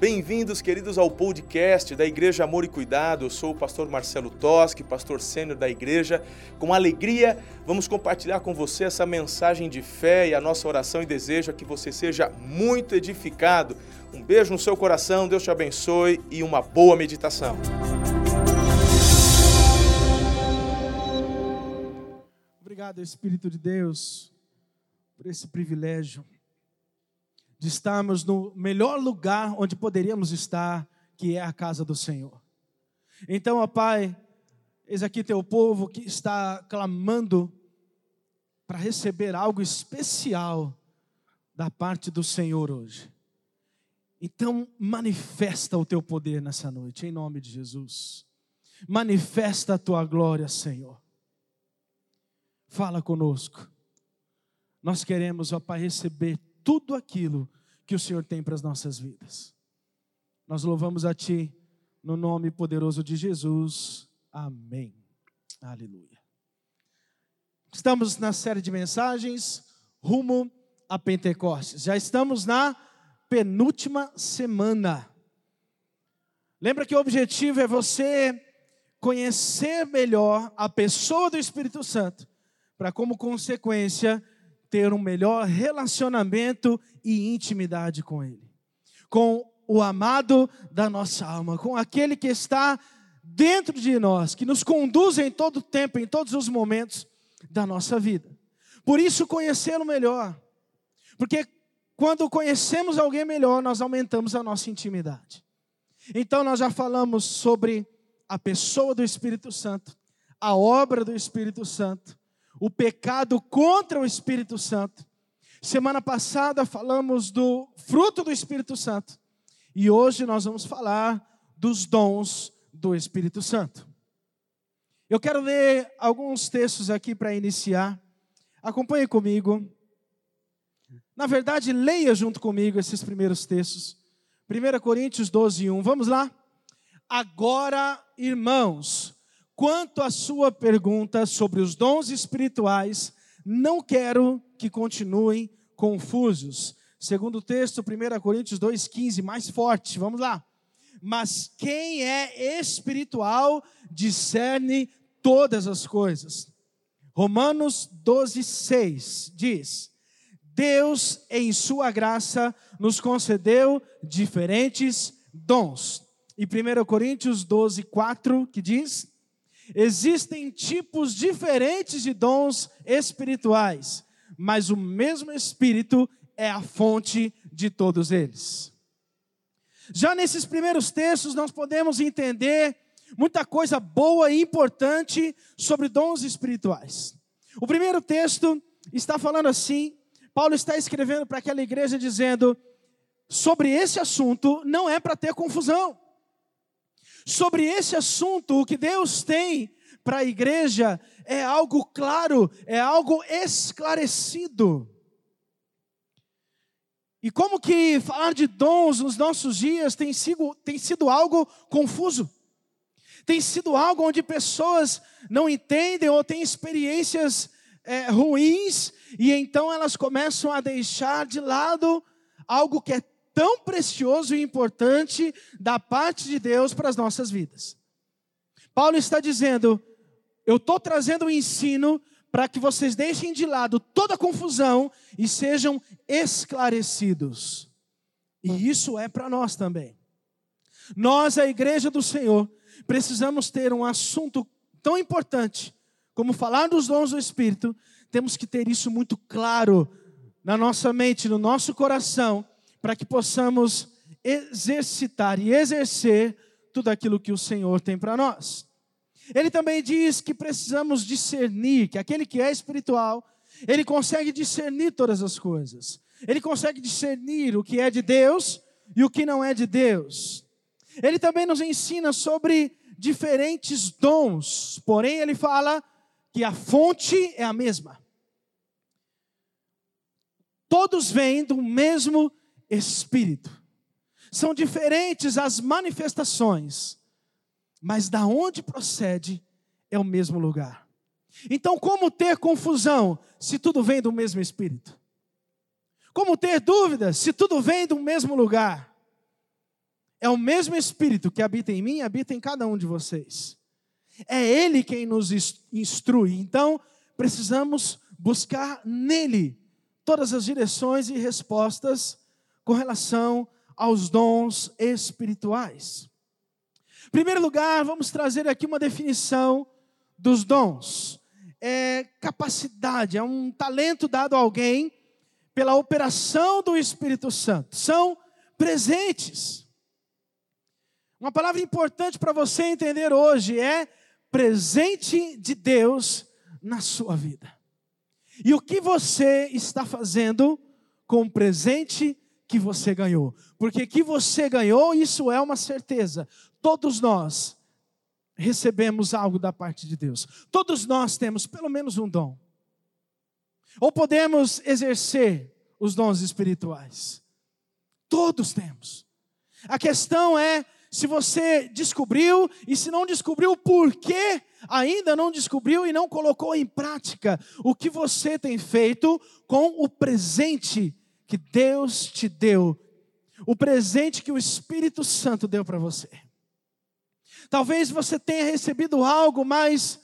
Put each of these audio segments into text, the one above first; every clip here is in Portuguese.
Bem-vindos, queridos, ao podcast da Igreja Amor e Cuidado. Eu sou o pastor Marcelo Toschi, pastor sênior da igreja. Com alegria, vamos compartilhar com você essa mensagem de fé e a nossa oração e desejo é que você seja muito edificado. Um beijo no seu coração, Deus te abençoe e uma boa meditação. Obrigado, Espírito de Deus, por esse privilégio de estarmos no melhor lugar onde poderíamos estar, que é a casa do Senhor. Então, ó Pai, eis aqui teu povo que está clamando para receber algo especial da parte do Senhor hoje. Então, manifesta o teu poder nessa noite, em nome de Jesus. Manifesta a tua glória, Senhor. Fala conosco. Nós queremos, ó Pai, receber tudo aquilo que o Senhor tem para as nossas vidas. Nós louvamos a Ti, no nome poderoso de Jesus. Amém. Aleluia. Estamos na série de mensagens rumo a Pentecostes. Já estamos na penúltima semana. Lembra que o objetivo é você conhecer melhor a pessoa do Espírito Santo, para como consequência ter um melhor relacionamento e intimidade com Ele, com o amado da nossa alma, com aquele que está dentro de nós, que nos conduz em todo o tempo, em todos os momentos da nossa vida. Por isso, conhecê-lo melhor, porque quando conhecemos alguém melhor, nós aumentamos a nossa intimidade. Então, nós já falamos sobre a pessoa do Espírito Santo, a obra do Espírito Santo, o pecado contra o Espírito Santo. Semana passada falamos do fruto do Espírito Santo. E hoje nós vamos falar dos dons do Espírito Santo. Eu quero ler alguns textos aqui para iniciar. Acompanhe comigo. Na verdade, leia junto comigo esses primeiros textos. 1 Coríntios 12, 1. Vamos lá? Agora, irmãos, Quanto à sua pergunta sobre os dons espirituais, não quero que continuem confusos. Segundo o texto, 1 Coríntios 2,15, mais forte, vamos lá. Mas quem é espiritual discerne todas as coisas. Romanos 12,6 diz: Deus, em Sua graça, nos concedeu diferentes dons. E 1 Coríntios 12,4 que diz: Existem tipos diferentes de dons espirituais, mas o mesmo Espírito é a fonte de todos eles. Já nesses primeiros textos, nós podemos entender muita coisa boa e importante sobre dons espirituais. O primeiro texto está falando assim: Paulo está escrevendo para aquela igreja dizendo, sobre esse assunto não é para ter confusão sobre esse assunto, o que Deus tem para a igreja é algo claro, é algo esclarecido. E como que falar de dons nos nossos dias tem sido, tem sido algo confuso? Tem sido algo onde pessoas não entendem ou têm experiências é, ruins e então elas começam a deixar de lado algo que é tão precioso e importante da parte de Deus para as nossas vidas. Paulo está dizendo: eu estou trazendo um ensino para que vocês deixem de lado toda confusão e sejam esclarecidos. E isso é para nós também. Nós, a igreja do Senhor, precisamos ter um assunto tão importante como falar dos dons do Espírito, temos que ter isso muito claro na nossa mente, no nosso coração, para que possamos exercitar e exercer tudo aquilo que o Senhor tem para nós. Ele também diz que precisamos discernir, que aquele que é espiritual, ele consegue discernir todas as coisas. Ele consegue discernir o que é de Deus e o que não é de Deus. Ele também nos ensina sobre diferentes dons, porém ele fala que a fonte é a mesma. Todos vêm do mesmo Espírito. São diferentes as manifestações, mas da onde procede é o mesmo lugar. Então, como ter confusão se tudo vem do mesmo Espírito? Como ter dúvidas se tudo vem do mesmo lugar? É o mesmo Espírito que habita em mim e habita em cada um de vocês. É Ele quem nos instrui. Então, precisamos buscar nele todas as direções e respostas com relação aos dons espirituais. Em primeiro lugar, vamos trazer aqui uma definição dos dons. É capacidade, é um talento dado a alguém pela operação do Espírito Santo. São presentes. Uma palavra importante para você entender hoje é presente de Deus na sua vida. E o que você está fazendo com o presente que você ganhou? Porque que você ganhou, isso é uma certeza. Todos nós recebemos algo da parte de Deus. Todos nós temos pelo menos um dom. Ou podemos exercer os dons espirituais. Todos temos. A questão é se você descobriu e se não descobriu, por que ainda não descobriu e não colocou em prática o que você tem feito com o presente que Deus te deu, o presente que o Espírito Santo deu para você. Talvez você tenha recebido algo, mas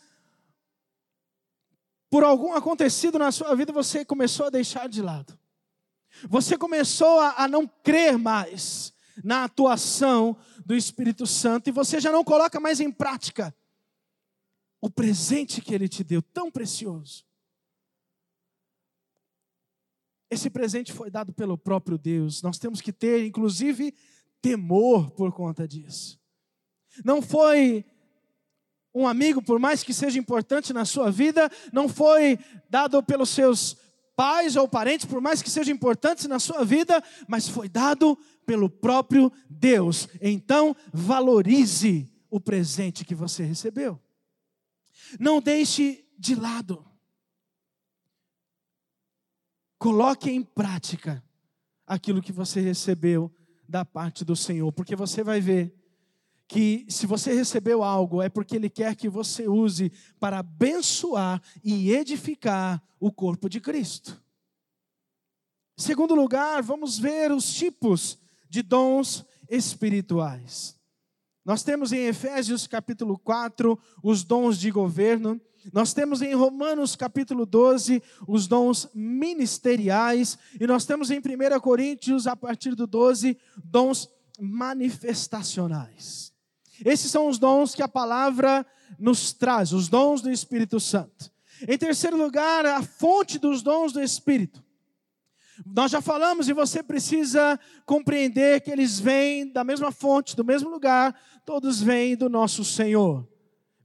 por algum acontecido na sua vida você começou a deixar de lado. Você começou a, a não crer mais na atuação do Espírito Santo e você já não coloca mais em prática o presente que ele te deu, tão precioso. Esse presente foi dado pelo próprio Deus. Nós temos que ter, inclusive, temor por conta disso. Não foi um amigo, por mais que seja importante na sua vida, não foi dado pelos seus pais ou parentes, por mais que sejam importantes na sua vida, mas foi dado pelo próprio Deus. Então, valorize o presente que você recebeu. Não deixe de lado. Coloque em prática aquilo que você recebeu da parte do Senhor, porque você vai ver que se você recebeu algo é porque Ele quer que você use para abençoar e edificar o corpo de Cristo. Segundo lugar, vamos ver os tipos de dons espirituais. Nós temos em Efésios capítulo 4 os dons de governo, nós temos em Romanos capítulo 12 os dons ministeriais, e nós temos em 1 Coríntios, a partir do 12, dons manifestacionais. Esses são os dons que a palavra nos traz, os dons do Espírito Santo. Em terceiro lugar, a fonte dos dons do Espírito. Nós já falamos e você precisa compreender que eles vêm da mesma fonte, do mesmo lugar, todos vêm do nosso Senhor.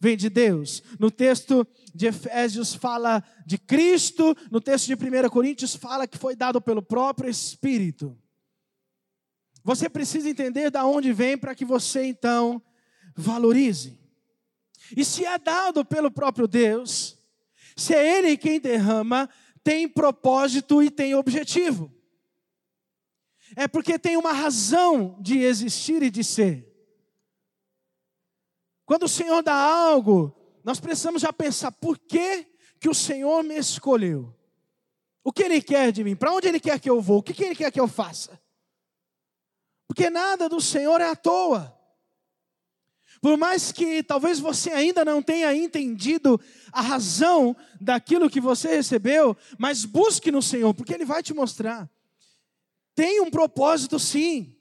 Vem de Deus. No texto de Efésios fala de Cristo, no texto de 1 Coríntios fala que foi dado pelo próprio Espírito. Você precisa entender da onde vem para que você então valorize. E se é dado pelo próprio Deus, se é Ele quem derrama, tem propósito e tem objetivo. É porque tem uma razão de existir e de ser. Quando o Senhor dá algo, nós precisamos já pensar por que, que o Senhor me escolheu. O que Ele quer de mim? Para onde Ele quer que eu vou? O que, que Ele quer que eu faça? Porque nada do Senhor é à toa. Por mais que talvez você ainda não tenha entendido a razão daquilo que você recebeu, mas busque no Senhor, porque Ele vai te mostrar. Tem um propósito, sim.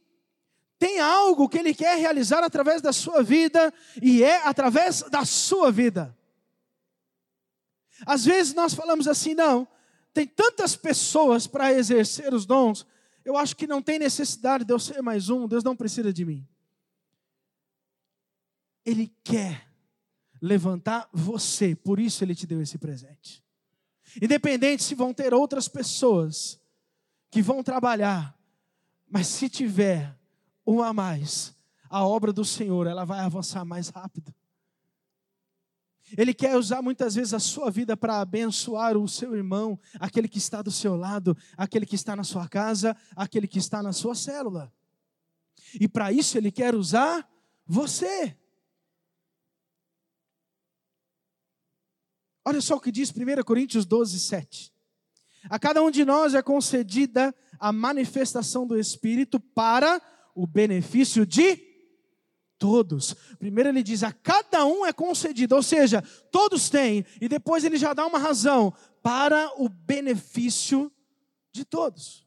Tem algo que Ele quer realizar através da sua vida, e é através da sua vida. Às vezes nós falamos assim, não, tem tantas pessoas para exercer os dons, eu acho que não tem necessidade de eu ser mais um, Deus não precisa de mim. Ele quer levantar você, por isso ele te deu esse presente. Independente se vão ter outras pessoas que vão trabalhar, mas se tiver um a mais, a obra do Senhor, ela vai avançar mais rápido. Ele quer usar muitas vezes a sua vida para abençoar o seu irmão, aquele que está do seu lado, aquele que está na sua casa, aquele que está na sua célula. E para isso ele quer usar você. Olha só o que diz 1 Coríntios 12, 7. A cada um de nós é concedida a manifestação do Espírito para o benefício de todos. Primeiro ele diz: a cada um é concedido, ou seja, todos têm, e depois ele já dá uma razão para o benefício de todos.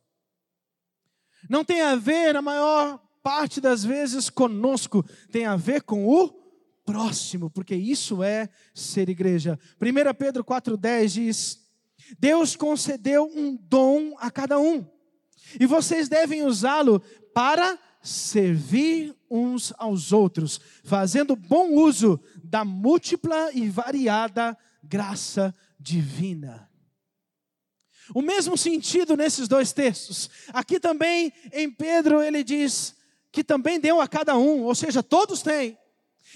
Não tem a ver, a maior parte das vezes, conosco, tem a ver com o próximo, porque isso é ser igreja. 1 Pedro 4,10 diz: Deus concedeu um dom a cada um, e vocês devem usá-lo para servir uns aos outros, fazendo bom uso da múltipla e variada graça divina. O mesmo sentido nesses dois textos. Aqui também em Pedro ele diz que também deu a cada um, ou seja, todos têm.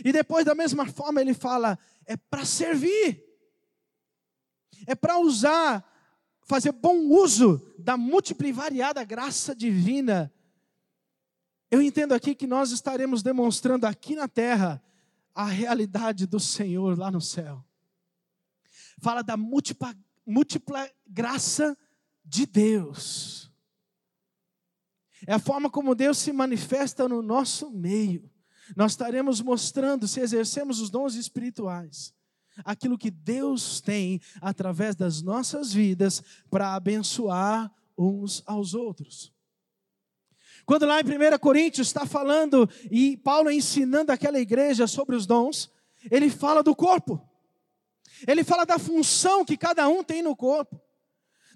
E depois da mesma forma ele fala é para servir. É para usar, fazer bom uso da múltipla e variada graça divina. Eu entendo aqui que nós estaremos demonstrando aqui na terra a realidade do Senhor lá no céu. Fala da múltipla múltipla graça de Deus. É a forma como Deus se manifesta no nosso meio. Nós estaremos mostrando, se exercemos os dons espirituais, aquilo que Deus tem através das nossas vidas para abençoar uns aos outros. Quando lá em 1 Coríntios está falando e Paulo ensinando aquela igreja sobre os dons, ele fala do corpo. Ele fala da função que cada um tem no corpo.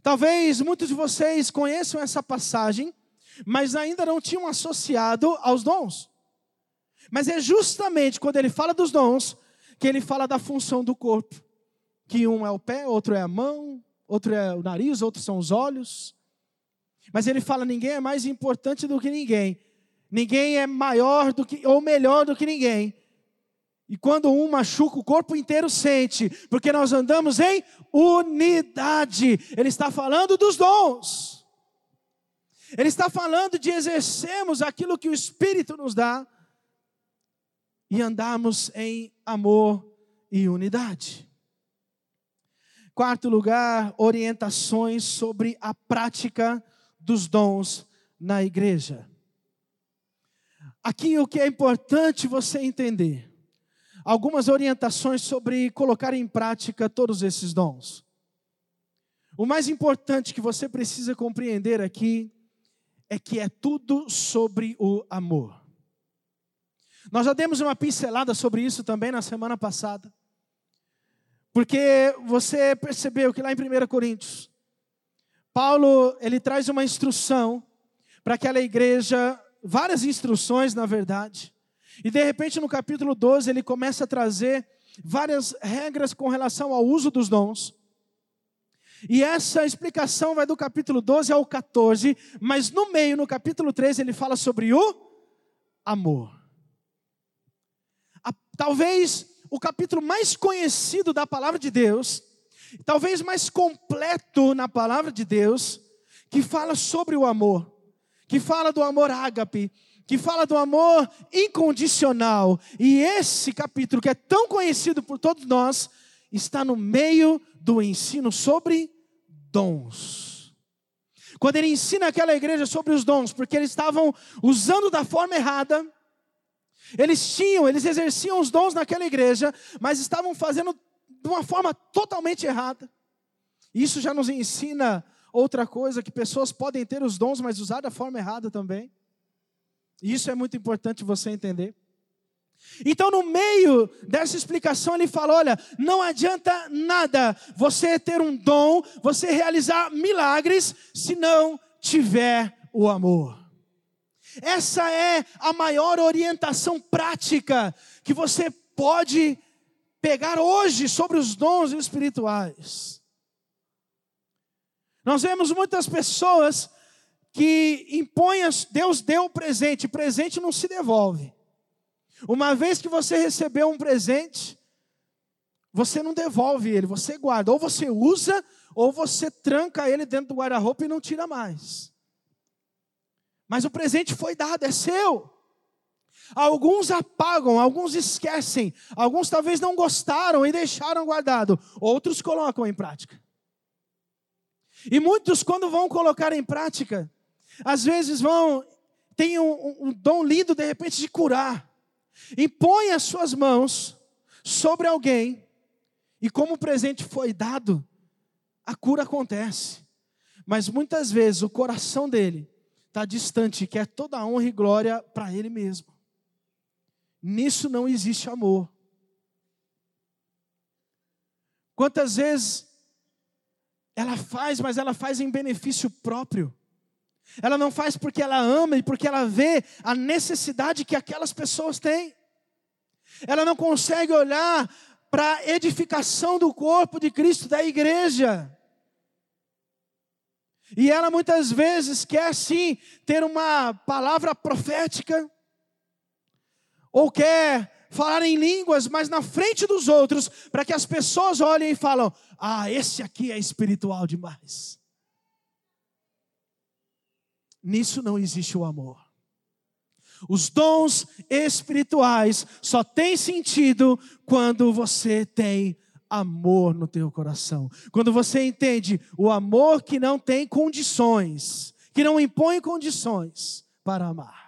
Talvez muitos de vocês conheçam essa passagem, mas ainda não tinham associado aos dons. Mas é justamente quando ele fala dos dons que ele fala da função do corpo. Que um é o pé, outro é a mão, outro é o nariz, outros são os olhos. Mas ele fala: ninguém é mais importante do que ninguém. Ninguém é maior do que ou melhor do que ninguém. E quando um machuca, o corpo inteiro sente, porque nós andamos em unidade. Ele está falando dos dons. Ele está falando de exercermos aquilo que o Espírito nos dá e andarmos em amor e unidade. Quarto lugar, orientações sobre a prática dos dons na igreja. Aqui o que é importante você entender algumas orientações sobre colocar em prática todos esses dons. O mais importante que você precisa compreender aqui é que é tudo sobre o amor. Nós já demos uma pincelada sobre isso também na semana passada. Porque você percebeu que lá em 1 Coríntios, Paulo, ele traz uma instrução para aquela igreja, várias instruções, na verdade, e de repente no capítulo 12 ele começa a trazer várias regras com relação ao uso dos dons. E essa explicação vai do capítulo 12 ao 14, mas no meio, no capítulo 13, ele fala sobre o amor. A, talvez o capítulo mais conhecido da palavra de Deus, talvez mais completo na palavra de Deus, que fala sobre o amor, que fala do amor ágape, que fala do amor incondicional. E esse capítulo, que é tão conhecido por todos nós, está no meio do ensino sobre dons. Quando ele ensina aquela igreja sobre os dons, porque eles estavam usando da forma errada, eles tinham, eles exerciam os dons naquela igreja, mas estavam fazendo de uma forma totalmente errada. Isso já nos ensina outra coisa, que pessoas podem ter os dons, mas usar da forma errada também. E isso é muito importante você entender. Então, no meio dessa explicação, ele fala: olha, não adianta nada você ter um dom, você realizar milagres, se não tiver o amor. Essa é a maior orientação prática que você pode pegar hoje sobre os dons espirituais. Nós vemos muitas pessoas que impõe, Deus deu o presente, presente não se devolve. Uma vez que você recebeu um presente, você não devolve ele, você guarda. Ou você usa, ou você tranca ele dentro do guarda-roupa e não tira mais. Mas o presente foi dado, é seu. Alguns apagam, alguns esquecem, alguns talvez não gostaram e deixaram guardado, outros colocam em prática. E muitos, quando vão colocar em prática, às vezes vão, tem um, um dom lindo, de repente, de curar. Impõe as suas mãos sobre alguém, e como o presente foi dado, a cura acontece. Mas muitas vezes o coração dele está distante, quer toda a honra e glória para ele mesmo. Nisso não existe amor. Quantas vezes ela faz, mas ela faz em benefício próprio. Ela não faz porque ela ama e porque ela vê a necessidade que aquelas pessoas têm. Ela não consegue olhar para a edificação do corpo de Cristo, da igreja. E ela muitas vezes quer sim ter uma palavra profética, ou quer falar em línguas, mas na frente dos outros, para que as pessoas olhem e falam: "Ah, esse aqui é espiritual demais". Nisso não existe o amor. Os dons espirituais só têm sentido quando você tem amor no teu coração. Quando você entende o amor que não tem condições, que não impõe condições para amar.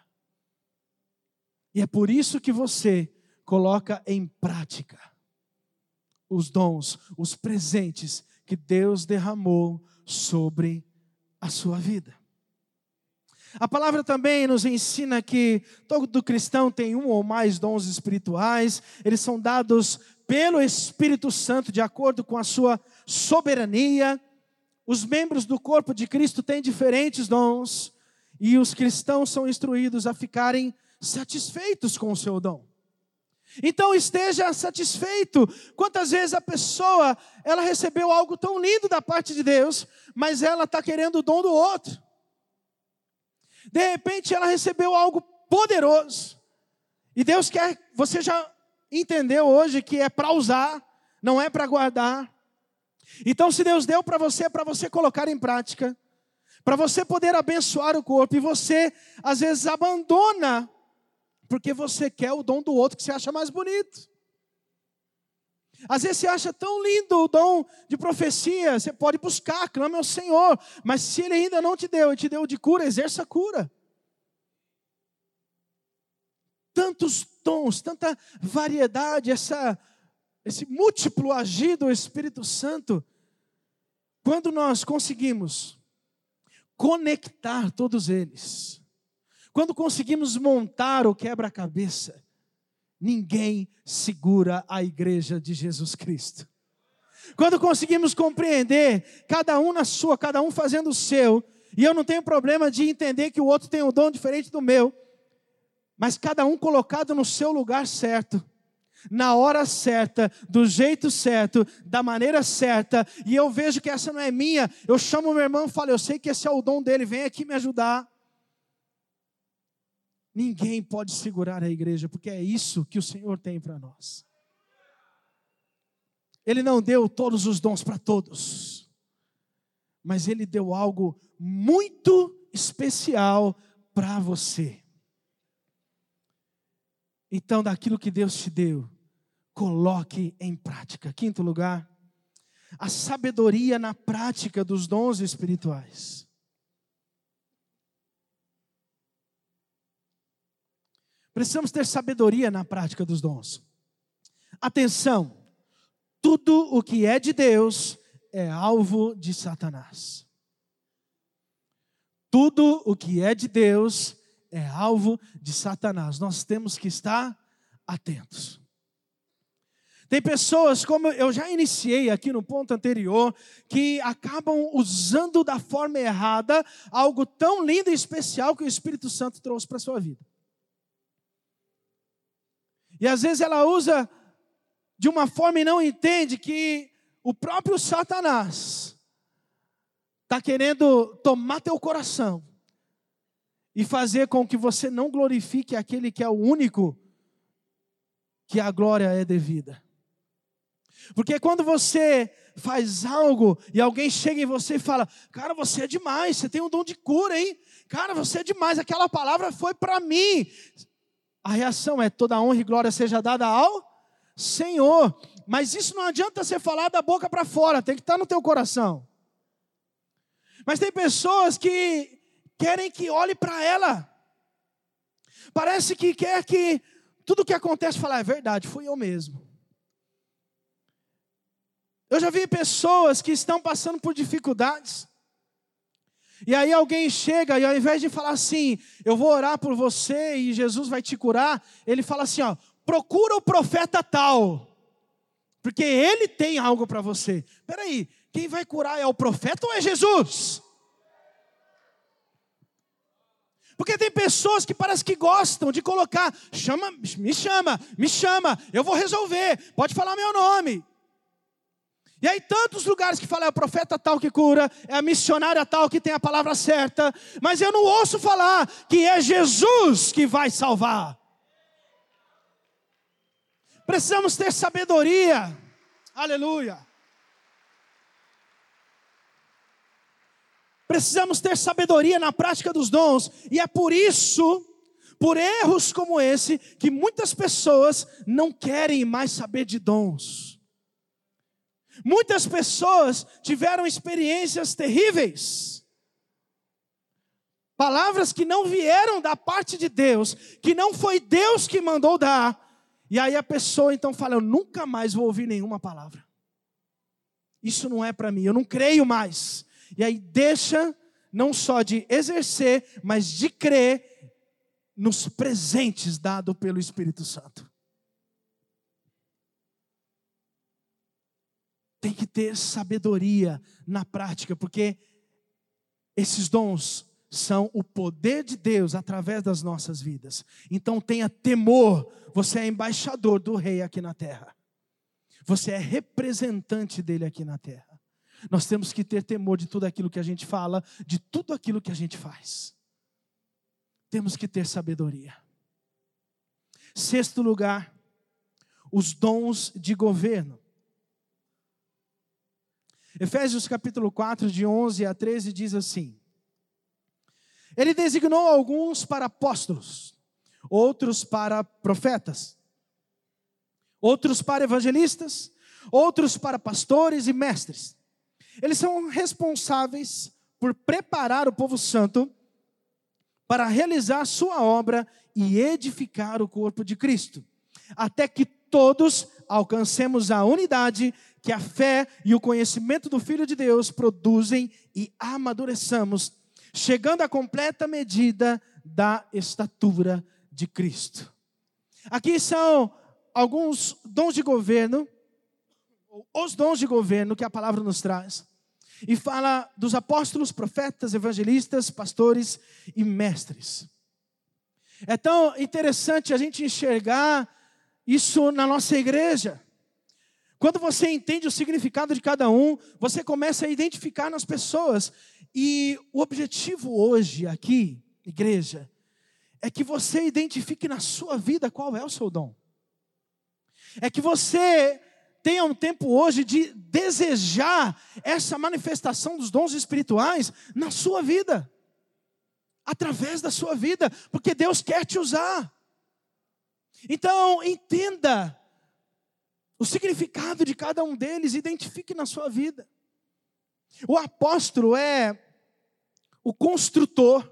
E é por isso que você coloca em prática os dons, os presentes que Deus derramou sobre a sua vida. A palavra também nos ensina que todo cristão tem um ou mais dons espirituais, eles são dados pelo Espírito Santo, de acordo com a sua soberania. Os membros do corpo de Cristo têm diferentes dons, e os cristãos são instruídos a ficarem satisfeitos com o seu dom. Então esteja satisfeito. Quantas vezes a pessoa ela recebeu algo tão lindo da parte de Deus, mas ela está querendo o dom do outro. De repente ela recebeu algo poderoso. E Deus quer, você já entendeu hoje que é para usar, não é para guardar. Então, se Deus deu para você, é para você colocar em prática, para você poder abençoar o corpo, e você às vezes abandona, porque você quer o dom do outro que você acha mais bonito. Às vezes você acha tão lindo o dom de profecia, você pode buscar, clame ao Senhor, mas se Ele ainda não te deu, e te deu de cura, exerça a cura. Tantos dons, tanta variedade, essa, esse múltiplo agir do Espírito Santo, quando nós conseguimos conectar todos eles, quando conseguimos montar o quebra-cabeça, ninguém segura a igreja de Jesus Cristo. Quando conseguimos compreender, cada um na sua, cada um fazendo o seu, e eu não tenho problema de entender que o outro tem um dom diferente do meu, mas cada um colocado no seu lugar certo, na hora certa, do jeito certo, da maneira certa, e eu vejo que essa não é minha, eu chamo meu irmão e falo: Eu sei que esse é o dom dele, vem aqui me ajudar. Ninguém pode segurar a igreja, porque é isso que o Senhor tem para nós. Ele não deu todos os dons para todos, mas Ele deu algo muito especial para você. Então, daquilo que Deus te deu, coloque em prática. Quinto lugar, a sabedoria na prática dos dons espirituais. Precisamos ter sabedoria na prática dos dons. Atenção, tudo o que é de Deus é alvo de Satanás. Tudo o que é de Deus é alvo de Satanás. Nós temos que estar atentos. Tem pessoas, como eu já iniciei aqui no ponto anterior, que acabam usando da forma errada algo tão lindo e especial que o Espírito Santo trouxe para a sua vida. E às vezes ela usa de uma forma e não entende que o próprio Satanás está querendo tomar teu coração e fazer com que você não glorifique aquele que é o único que a glória é devida. Porque quando você faz algo e alguém chega em você e fala: Cara, você é demais, você tem um dom de cura, hein? Cara, você é demais, aquela palavra foi para mim a reação é toda honra e glória seja dada ao Senhor. Mas isso não adianta você falar da boca para fora, tem que estar no teu coração. Mas tem pessoas que querem que olhe para ela. Parece que quer que tudo que acontece falar é verdade, fui eu mesmo. Eu já vi pessoas que estão passando por dificuldades. E aí alguém chega e ao invés de falar assim, eu vou orar por você e Jesus vai te curar, ele fala assim, ó, procura o profeta tal, porque ele tem algo para você. Peraí, quem vai curar é o profeta ou é Jesus? Porque tem pessoas que parece que gostam de colocar, chama, me chama, me chama, eu vou resolver, pode falar meu nome. E aí, tantos lugares que falam, é o profeta tal que cura, é a missionária tal que tem a palavra certa, mas eu não ouço falar que é Jesus que vai salvar. Precisamos ter sabedoria, aleluia. Precisamos ter sabedoria na prática dos dons, e é por isso, por erros como esse, que muitas pessoas não querem mais saber de dons. Muitas pessoas tiveram experiências terríveis. Palavras que não vieram da parte de Deus, que não foi Deus que mandou dar. E aí a pessoa então fala: Eu nunca mais vou ouvir nenhuma palavra. Isso não é para mim, eu não creio mais. E aí deixa não só de exercer, mas de crer nos presentes dados pelo Espírito Santo. Tem que ter sabedoria na prática, porque esses dons são o poder de Deus através das nossas vidas. Então tenha temor, você é embaixador do rei aqui na terra. Você é representante dele aqui na terra. Nós temos que ter temor de tudo aquilo que a gente fala, de tudo aquilo que a gente faz. Temos que ter sabedoria. Sexto lugar, os dons de governo. Efésios capítulo 4, de 11 a 13, diz assim: Ele designou alguns para apóstolos, outros para profetas, outros para evangelistas, outros para pastores e mestres. Eles são responsáveis por preparar o povo santo para realizar sua obra e edificar o corpo de Cristo, até que todos alcancemos a unidade que a fé e o conhecimento do Filho de Deus produzem e amadureçamos, chegando à completa medida da estatura de Cristo. Aqui são alguns dons de governo, os dons de governo que a palavra nos traz. E fala dos apóstolos, profetas, evangelistas, pastores e mestres. É tão interessante a gente enxergar isso na nossa igreja. Quando você entende o significado de cada um, você começa a identificar nas pessoas. E o objetivo hoje aqui, igreja, é que você identifique na sua vida qual é o seu dom. É que você tenha um tempo hoje de desejar essa manifestação dos dons espirituais na sua vida, através da sua vida, porque Deus quer te usar. Então, entenda o significado de cada um deles, identifique na sua vida. O apóstolo é o construtor,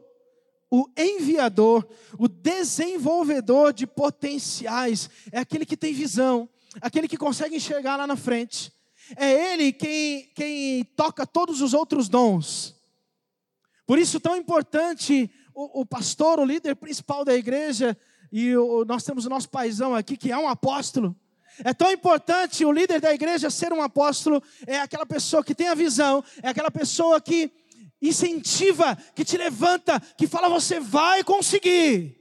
o enviador, o desenvolvedor de potenciais, é aquele que tem visão, aquele que consegue enxergar lá na frente. É ele quem, quem toca todos os outros dons. Por isso, tão importante o, o pastor, o líder principal da igreja, e o, nós temos o nosso paizão aqui, que é um apóstolo. É tão importante o líder da igreja ser um apóstolo, é aquela pessoa que tem a visão, é aquela pessoa que incentiva, que te levanta, que fala você vai conseguir.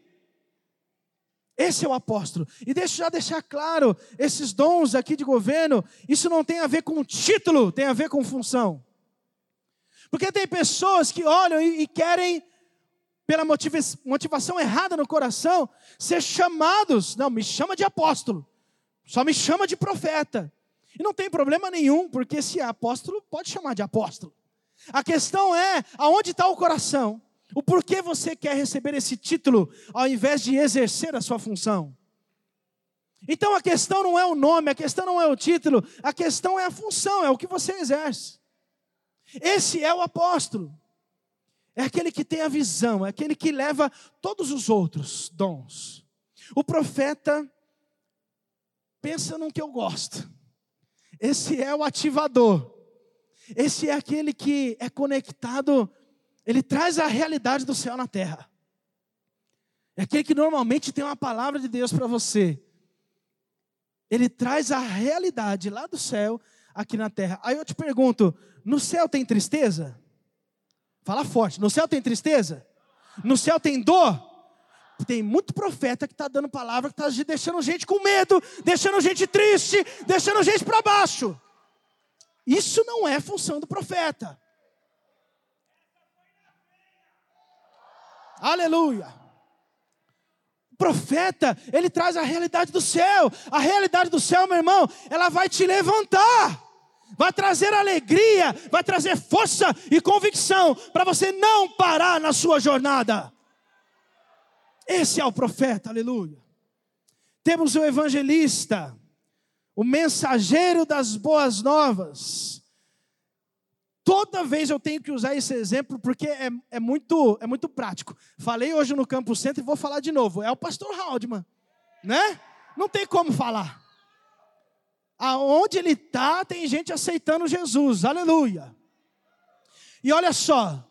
Esse é o apóstolo. E deixa já deixar claro, esses dons aqui de governo, isso não tem a ver com título, tem a ver com função. Porque tem pessoas que olham e, e querem pela motivação errada no coração, ser chamados, não, me chama de apóstolo, só me chama de profeta. E não tem problema nenhum, porque se é apóstolo, pode chamar de apóstolo. A questão é aonde está o coração, o porquê você quer receber esse título ao invés de exercer a sua função. Então a questão não é o nome, a questão não é o título, a questão é a função, é o que você exerce. Esse é o apóstolo. é aquele que tem a visão, é aquele que leva todos os outros dons. O profeta pensa no que eu gosto. Esse é o ativador. Esse é aquele que é conectado, ele traz a realidade do céu na terra. É aquele que normalmente tem uma palavra de Deus para você. Ele traz a realidade lá do céu aqui na terra. Aí eu te pergunto: no céu tem tristeza? Fala forte. No céu tem tristeza? No céu tem dor? Tem muito profeta que está dando palavra, que está deixando gente com medo, deixando gente triste, deixando gente para baixo. Isso não é função do profeta. Aleluia. O profeta, ele traz a realidade do céu. A realidade do céu, meu irmão, ela vai te levantar. Vai trazer alegria, vai trazer força e convicção para você não parar na sua jornada. Esse é o profeta, aleluia. Temos o evangelista, o mensageiro das boas novas. Toda vez eu tenho que usar esse exemplo porque é, é, muito, é muito prático. Falei hoje no Campo Centro e vou falar de novo. É o pastor Haldman, né? Não tem como falar. Aonde ele está, tem gente aceitando Jesus. Aleluia. E olha só,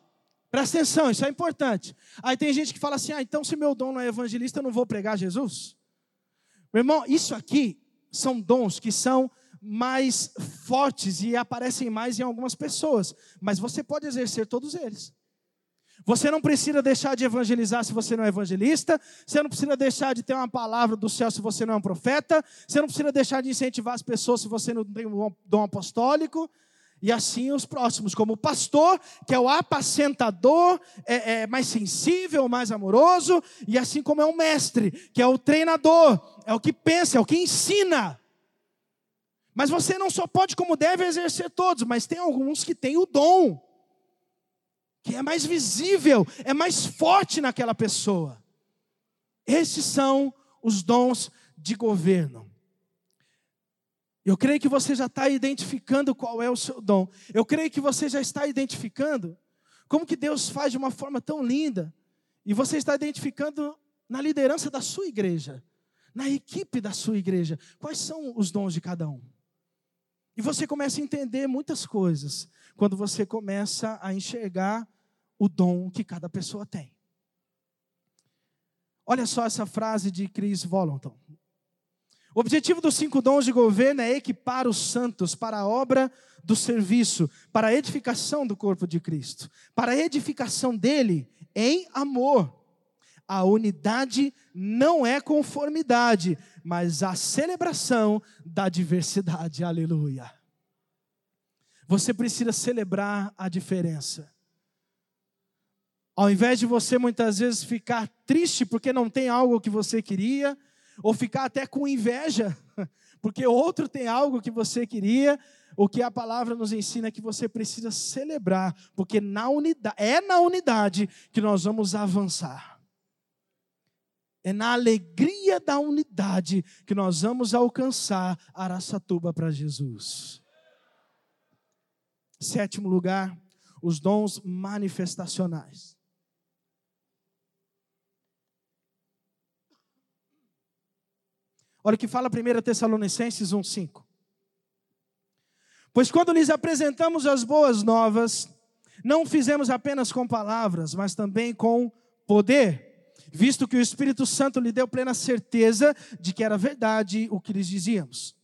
presta atenção, isso é importante. Aí tem gente que fala assim: ah, então se meu dom não é evangelista, eu não vou pregar Jesus. Meu irmão, isso aqui são dons que são mais fortes e aparecem mais em algumas pessoas, mas você pode exercer todos eles. Você não precisa deixar de evangelizar se você não é evangelista, você não precisa deixar de ter uma palavra do céu se você não é um profeta, você não precisa deixar de incentivar as pessoas se você não tem um dom apostólico, e assim os próximos, como o pastor, que é o apacentador, é, é, mais sensível, mais amoroso, e assim como é o mestre, que é o treinador, é o que pensa, é o que ensina. Mas você não só pode, como deve, exercer todos, mas tem alguns que têm o dom, que é mais visível, é mais forte naquela pessoa. Esses são os dons de governo. Eu creio que você já está identificando qual é o seu dom. Eu creio que você já está identificando como que Deus faz de uma forma tão linda. E você está identificando na liderança da sua igreja, na equipe da sua igreja, quais são os dons de cada um. E você começa a entender muitas coisas quando você começa a enxergar o dom que cada pessoa tem. Olha só essa frase de Chris Volanton. O objetivo dos cinco dons de governo é equipar os santos para a obra do serviço, para a edificação do corpo de Cristo, para a edificação dele em amor. A unidade não é conformidade, mas a celebração da diversidade. Aleluia. Você precisa celebrar a diferença. Ao invés de você muitas vezes ficar triste porque não tem algo que você queria, ou ficar até com inveja, porque outro tem algo que você queria, o que a palavra nos ensina é que você precisa celebrar, porque na unidade, é na unidade que nós vamos avançar. É na alegria da unidade que nós vamos alcançar Araçatuba para Jesus. Sétimo lugar, os dons manifestacionais. Olha o que fala 1 Tessalonicenses 1,5. Pois quando lhes apresentamos as boas novas, não fizemos apenas com palavras, mas também com poder, visto que o Espírito Santo lhe deu plena certeza de que era verdade o que lhes dizíamos.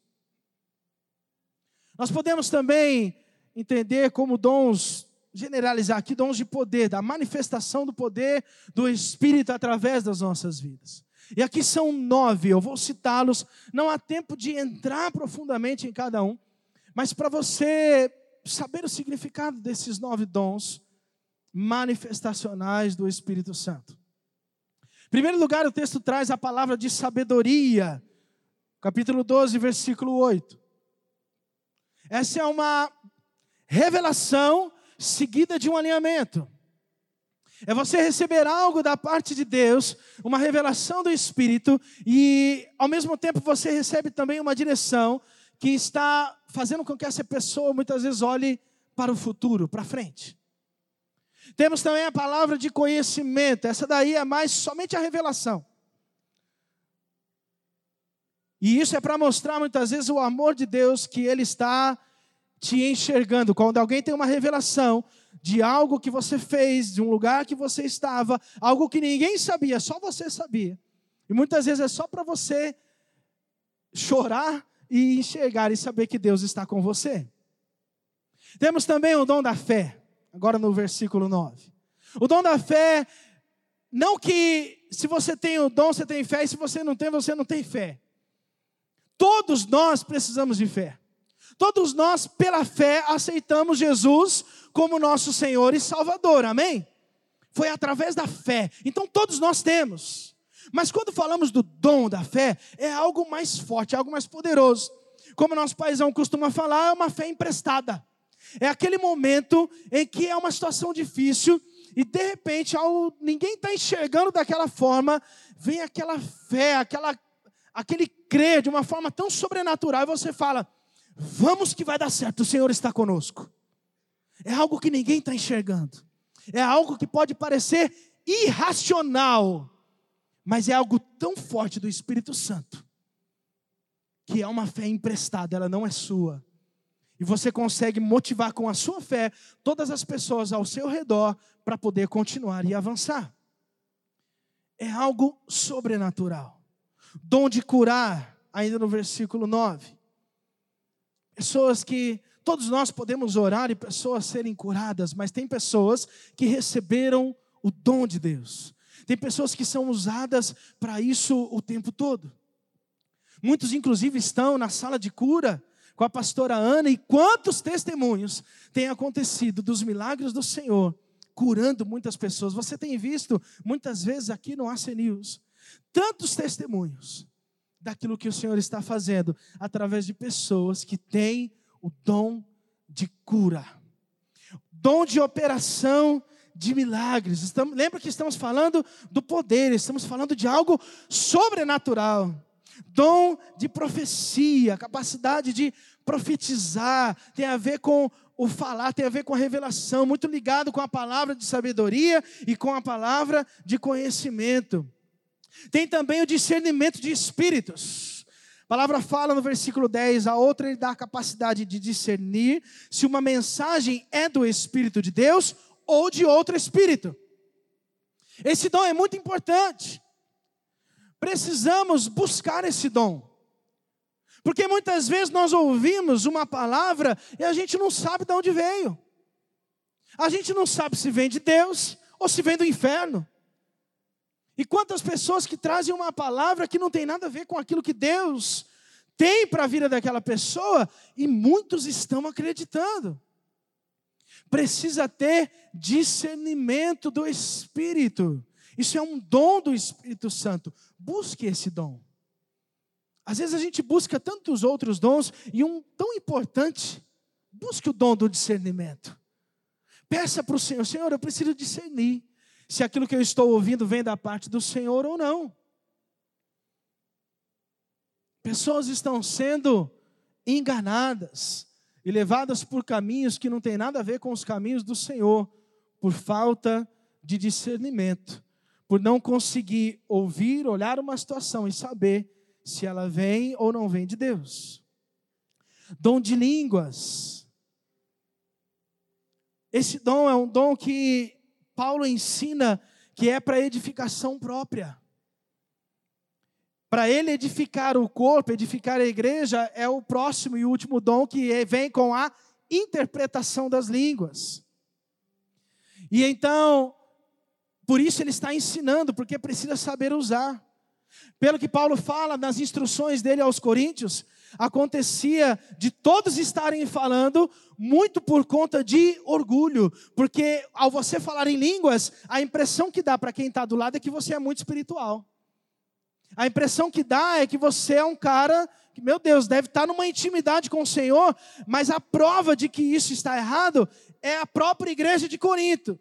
Nós podemos também entender como dons, generalizar aqui, dons de poder, da manifestação do poder do Espírito através das nossas vidas. E aqui são nove, eu vou citá-los. Não há tempo de entrar profundamente em cada um, mas para você saber o significado desses nove dons manifestacionais do Espírito Santo. Em primeiro lugar, o texto traz a palavra de sabedoria, capítulo 12, versículo 8. Essa é uma revelação seguida de um alinhamento. É você receber algo da parte de Deus, uma revelação do Espírito, e ao mesmo tempo você recebe também uma direção que está fazendo com que essa pessoa muitas vezes olhe para o futuro, para frente. Temos também a palavra de conhecimento, essa daí é mais somente a revelação. E isso é para mostrar muitas vezes o amor de Deus que Ele está te enxergando. Quando alguém tem uma revelação de algo que você fez, de um lugar que você estava, algo que ninguém sabia, só você sabia. E muitas vezes é só para você chorar e enxergar e saber que Deus está com você. Temos também o dom da fé, agora no versículo 9. O dom da fé, não que se você tem o dom, você tem fé, e se você não tem, você não tem fé. Todos nós precisamos de fé. Todos nós, pela fé, aceitamos Jesus como nosso Senhor e Salvador, amém? Foi através da fé. Então todos nós temos. Mas quando falamos do dom da fé, é algo mais forte, é algo mais poderoso. Como nosso paizão costuma falar, é uma fé emprestada. É aquele momento em que é uma situação difícil e de repente, ao ninguém está enxergando daquela forma, vem aquela fé, aquela, aquele crer de uma forma tão sobrenatural e você fala: Vamos que vai dar certo, o Senhor está conosco. É algo que ninguém está enxergando. É algo que pode parecer irracional, mas é algo tão forte do Espírito Santo, que é uma fé emprestada, ela não é sua. E você consegue motivar com a sua fé todas as pessoas ao seu redor para poder continuar e avançar. É algo sobrenatural. Dom de curar, ainda no versículo 9. Pessoas que todos nós podemos orar e pessoas serem curadas, mas tem pessoas que receberam o dom de Deus. Tem pessoas que são usadas para isso o tempo todo. Muitos, inclusive, estão na sala de cura com a pastora Ana, e quantos testemunhos têm acontecido dos milagres do Senhor, curando muitas pessoas. Você tem visto muitas vezes aqui no AC News tantos testemunhos daquilo que o Senhor está fazendo através de pessoas que têm o dom de cura, dom de operação de milagres. Estamos, lembra que estamos falando do poder, estamos falando de algo sobrenatural. Dom de profecia, capacidade de profetizar, tem a ver com o falar, tem a ver com a revelação, muito ligado com a palavra de sabedoria e com a palavra de conhecimento. Tem também o discernimento de espíritos. A palavra fala no versículo 10, a outra ele dá a capacidade de discernir se uma mensagem é do Espírito de Deus ou de outro espírito. Esse dom é muito importante. Precisamos buscar esse dom. Porque muitas vezes nós ouvimos uma palavra e a gente não sabe de onde veio. A gente não sabe se vem de Deus ou se vem do inferno. E quantas pessoas que trazem uma palavra que não tem nada a ver com aquilo que Deus tem para a vida daquela pessoa, e muitos estão acreditando. Precisa ter discernimento do Espírito. Isso é um dom do Espírito Santo. Busque esse dom. Às vezes a gente busca tantos outros dons e um tão importante, busque o dom do discernimento. Peça para o Senhor, Senhor, eu preciso discernir se aquilo que eu estou ouvindo vem da parte do Senhor ou não. Pessoas estão sendo enganadas e levadas por caminhos que não têm nada a ver com os caminhos do Senhor, por falta de discernimento, por não conseguir ouvir, olhar uma situação e saber se ela vem ou não vem de Deus. Dom de línguas. Esse dom é um dom que Paulo ensina que é para edificação própria. Para ele edificar o corpo, edificar a igreja, é o próximo e último dom que vem com a interpretação das línguas. E então, por isso ele está ensinando, porque precisa saber usar. Pelo que Paulo fala nas instruções dele aos Coríntios, acontecia de todos estarem falando muito por conta de orgulho, porque ao você falar em línguas, a impressão que dá para quem está do lado é que você é muito espiritual. A impressão que dá é que você é um cara que, meu Deus, deve estar tá numa intimidade com o Senhor, mas a prova de que isso está errado é a própria igreja de Corinto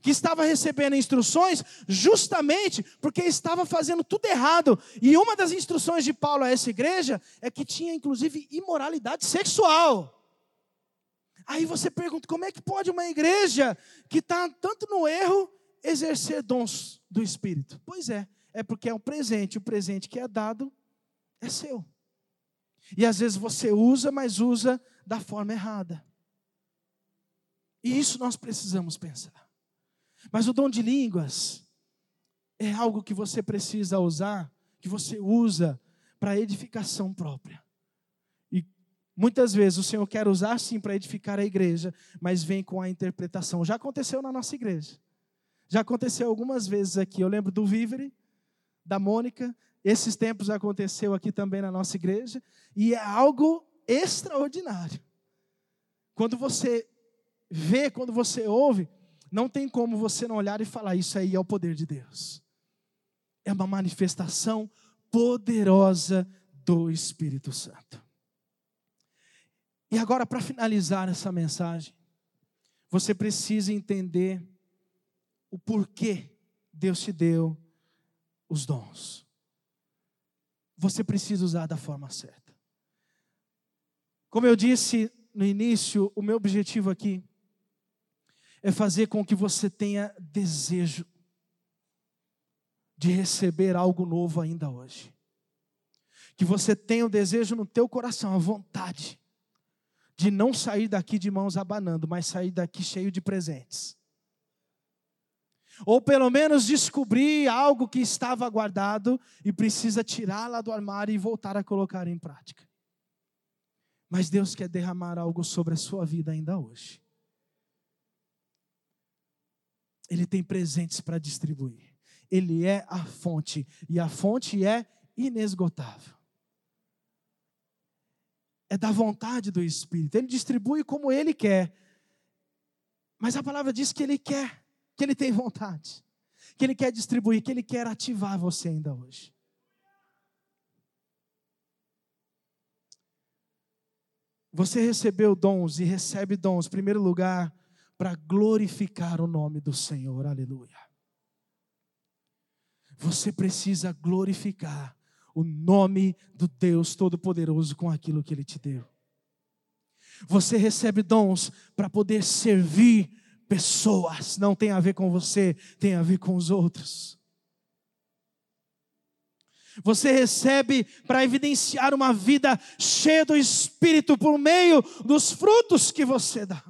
que estava recebendo instruções justamente porque estava fazendo tudo errado. E uma das instruções de Paulo a essa igreja é que tinha inclusive imoralidade sexual. Aí você pergunta: como é que pode uma igreja que está tanto no erro exercer dons do Espírito? Pois é, é porque é um presente, o presente que é dado é seu. E às vezes você usa, mas usa da forma errada. E isso nós precisamos pensar. Mas o dom de línguas é algo que você precisa usar, que você usa para edificação própria. E muitas vezes o Senhor quer usar sim para edificar a igreja, mas vem com a interpretação. Já aconteceu na nossa igreja. Já aconteceu algumas vezes aqui. Eu lembro do Vivere, da Mônica. Esses tempos aconteceu aqui também na nossa igreja. E é algo extraordinário. Quando você vê, quando você ouve, não tem como você não olhar e falar: Isso aí é o poder de Deus. É uma manifestação poderosa do Espírito Santo. E agora, para finalizar essa mensagem, você precisa entender o porquê Deus te deu os dons. Você precisa usar da forma certa. Como eu disse no início, o meu objetivo aqui é fazer com que você tenha desejo de receber algo novo ainda hoje. Que você tenha o desejo no teu coração, a vontade de não sair daqui de mãos abanando, mas sair daqui cheio de presentes. Ou pelo menos descobrir algo que estava guardado e precisa tirar lá do armário e voltar a colocar em prática. Mas Deus quer derramar algo sobre a sua vida ainda hoje. Ele tem presentes para distribuir. Ele é a fonte, e a fonte é inesgotável. É da vontade do Espírito. Ele distribui como ele quer. Mas a palavra diz que ele quer, que ele tem vontade, que ele quer distribuir, que ele quer ativar você ainda hoje. Você recebeu dons e recebe dons, primeiro lugar, para glorificar o nome do Senhor. Aleluia. Você precisa glorificar o nome do Deus Todo-Poderoso com aquilo que Ele te deu. Você recebe dons para poder servir pessoas, não tem a ver com você, tem a ver com os outros. Você recebe para evidenciar uma vida cheia do Espírito por meio dos frutos que você dá.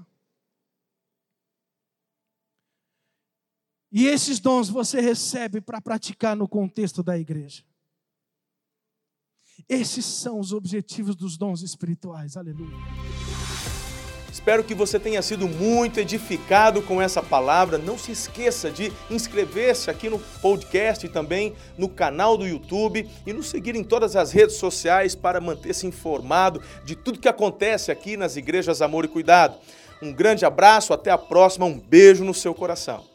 E esses dons você recebe para praticar no contexto da igreja. Esses são os objetivos dos dons espirituais. Aleluia. Espero que você tenha sido muito edificado com essa palavra. Não se esqueça de inscrever-se aqui no podcast e também no canal do YouTube e nos seguir em todas as redes sociais para manter-se informado de tudo que acontece aqui nas igrejas Amor e Cuidado. Um grande abraço, até a próxima, um beijo no seu coração.